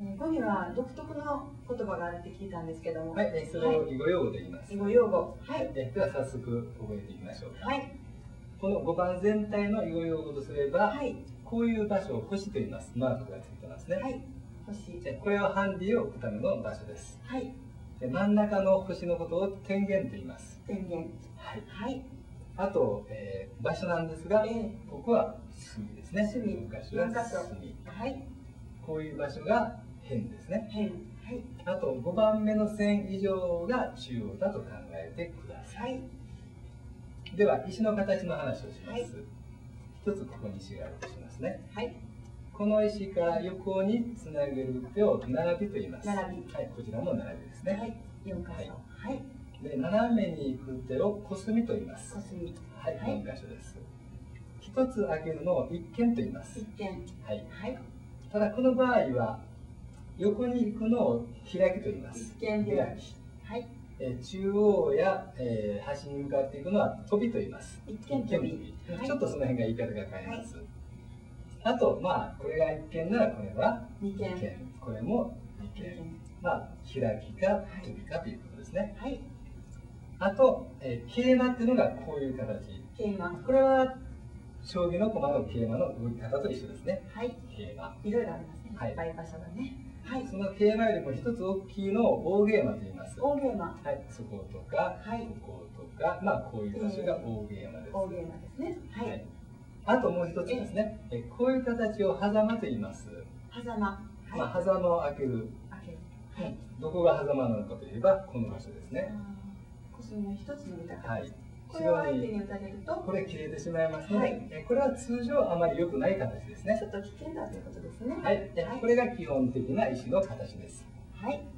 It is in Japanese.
えー語には独特の言葉があるって聞いたんですけども。はい、えそれを囲碁用語で言います。囲碁用語。はい。えでは早速覚えていきましょうか。はい。この5番全体の囲碁用語とすれば、はい。こういう場所を星と言います。マークがついてますね。はい。星。でこれはハンディを置くための場所です。はい。で真ん中の星のことを天元と言います。電源。はい。はい。あと、えー場所なんですが、ええここは隅ですね。隅昔は隅。はい。こういう場所が辺ですね。辺。はい。あと5番目の線以上が中央だと考えてください。はい。では石の形の話をします。はい一つここに石があるとしますね。はい。この石から横につなげる手を並びと言います。並びはい、こちらも並びですね。はい。はい。で斜めに行く手を小隅と言います。小隅。はい、はい4箇所です。一つ開けるのを一見と言います一。見。はい。はい。ただこの場合は横に行くのを開きと言います。開き。はい。えー中央や、えー端に向かっていくのは飛びと言います。一見飛びはいちょっとその辺が言い方が変えます。あと、まあ、これが一見ならこれは二見。これも二見。まあ、開きか飛びかということですね。はい。あと、えー桂馬っていうのがこういう形。桂馬。これは将棋の駒の桂馬の動き方と一緒ですね。はい。桂馬。いろいろありますね。はいいっぱい場所がね。はい。その桂馬よりも一つ大きいのを大桂馬と言います。大桂馬。はい、そことか、はいこことか、まあこういう場所が大桂馬です。大桂馬ですね。ははいい。あともう一つですね、えこういう形を狭間と言います。狭間。まあはい。狭間を開ける。開ける。はい。どこが狭間なのかといえばこの場所ですね。あー小杉の一つの見方。はい。これを相手に打たれると、これ切れてしまいますね、はいえこれは通常あまり良くない形ですねちょ。っと危険だということですね。はい。でこれが基本的な石の形です。はい。